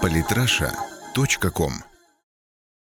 Политраша.ком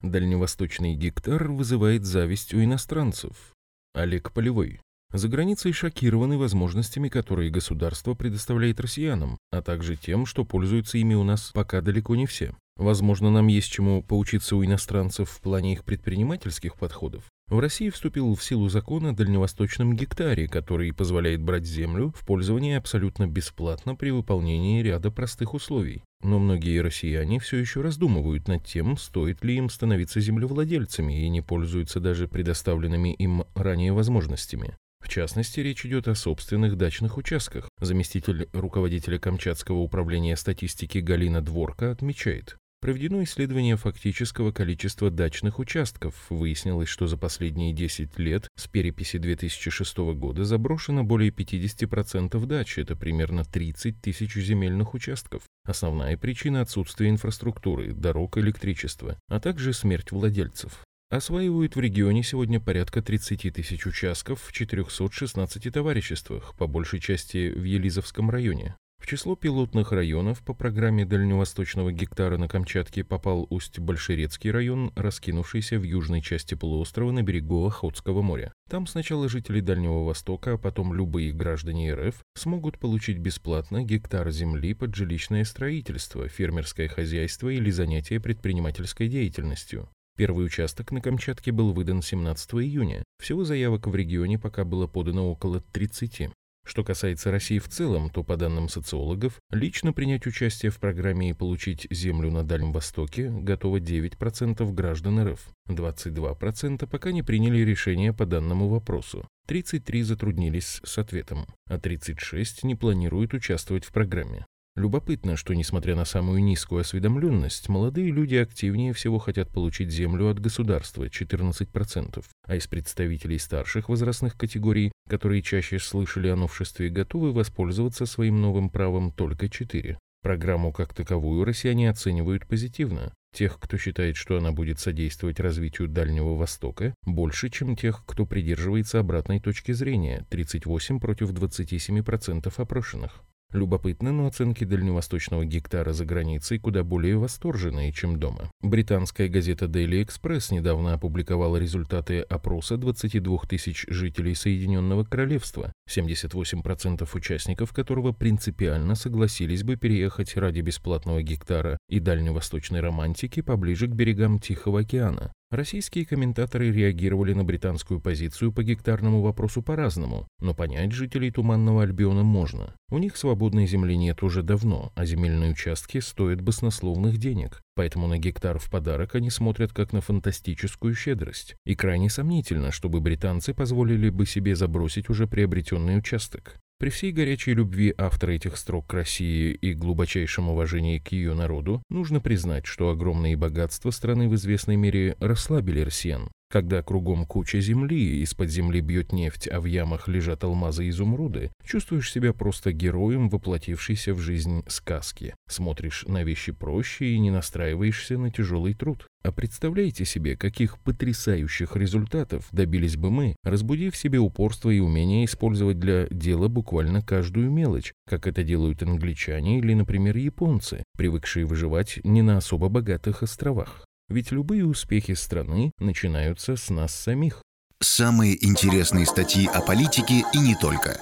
Дальневосточный гектар вызывает зависть у иностранцев. Олег Полевой. За границей шокированы возможностями, которые государство предоставляет россиянам, а также тем, что пользуются ими у нас пока далеко не все. Возможно, нам есть чему поучиться у иностранцев в плане их предпринимательских подходов. В России вступил в силу закон о дальневосточном гектаре, который позволяет брать землю в пользование абсолютно бесплатно при выполнении ряда простых условий. Но многие россияне все еще раздумывают над тем, стоит ли им становиться землевладельцами и не пользуются даже предоставленными им ранее возможностями. В частности, речь идет о собственных дачных участках. Заместитель руководителя Камчатского управления статистики Галина Дворка отмечает, Проведено исследование фактического количества дачных участков. Выяснилось, что за последние 10 лет с переписи 2006 года заброшено более 50% дач, это примерно 30 тысяч земельных участков. Основная причина – отсутствие инфраструктуры, дорог, электричества, а также смерть владельцев. Осваивают в регионе сегодня порядка 30 тысяч участков в 416 товариществах, по большей части в Елизовском районе. В число пилотных районов по программе дальневосточного гектара на Камчатке попал Усть-Большерецкий район, раскинувшийся в южной части полуострова на берегу Охотского моря. Там сначала жители Дальнего Востока, а потом любые граждане РФ смогут получить бесплатно гектар земли под жилищное строительство, фермерское хозяйство или занятие предпринимательской деятельностью. Первый участок на Камчатке был выдан 17 июня. Всего заявок в регионе пока было подано около 30. Что касается России в целом, то, по данным социологов, лично принять участие в программе и получить землю на Дальнем Востоке готово 9% граждан РФ. 22% пока не приняли решение по данному вопросу. 33 затруднились с ответом, а 36 не планируют участвовать в программе. Любопытно, что, несмотря на самую низкую осведомленность, молодые люди активнее всего хотят получить землю от государства – 14%, а из представителей старших возрастных категорий, которые чаще слышали о новшестве, готовы воспользоваться своим новым правом только 4%. Программу как таковую россияне оценивают позитивно. Тех, кто считает, что она будет содействовать развитию Дальнего Востока, больше, чем тех, кто придерживается обратной точки зрения – 38 против 27% опрошенных. Любопытно, но оценки дальневосточного гектара за границей куда более восторженные, чем дома. Британская газета Daily Express недавно опубликовала результаты опроса 22 тысяч жителей Соединенного Королевства, 78% участников которого принципиально согласились бы переехать ради бесплатного гектара и дальневосточной романтики поближе к берегам Тихого океана. Российские комментаторы реагировали на британскую позицию по гектарному вопросу по-разному, но понять жителей Туманного Альбиона можно. У них свободной земли нет уже давно, а земельные участки стоят баснословных денег, поэтому на гектар в подарок они смотрят как на фантастическую щедрость. И крайне сомнительно, чтобы британцы позволили бы себе забросить уже приобретенный участок. При всей горячей любви автора этих строк к России и глубочайшем уважении к ее народу, нужно признать, что огромные богатства страны в известной мере расслабили россиян. Когда кругом куча земли, из-под земли бьет нефть, а в ямах лежат алмазы и изумруды, чувствуешь себя просто героем, воплотившейся в жизнь сказки. Смотришь на вещи проще и не настраиваешься на тяжелый труд. А представляете себе, каких потрясающих результатов добились бы мы, разбудив в себе упорство и умение использовать для дела буквально каждую мелочь, как это делают англичане или, например, японцы, привыкшие выживать не на особо богатых островах. Ведь любые успехи страны начинаются с нас самих. Самые интересные статьи о политике и не только.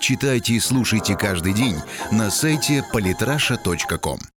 Читайте и слушайте каждый день на сайте polytrasha.com.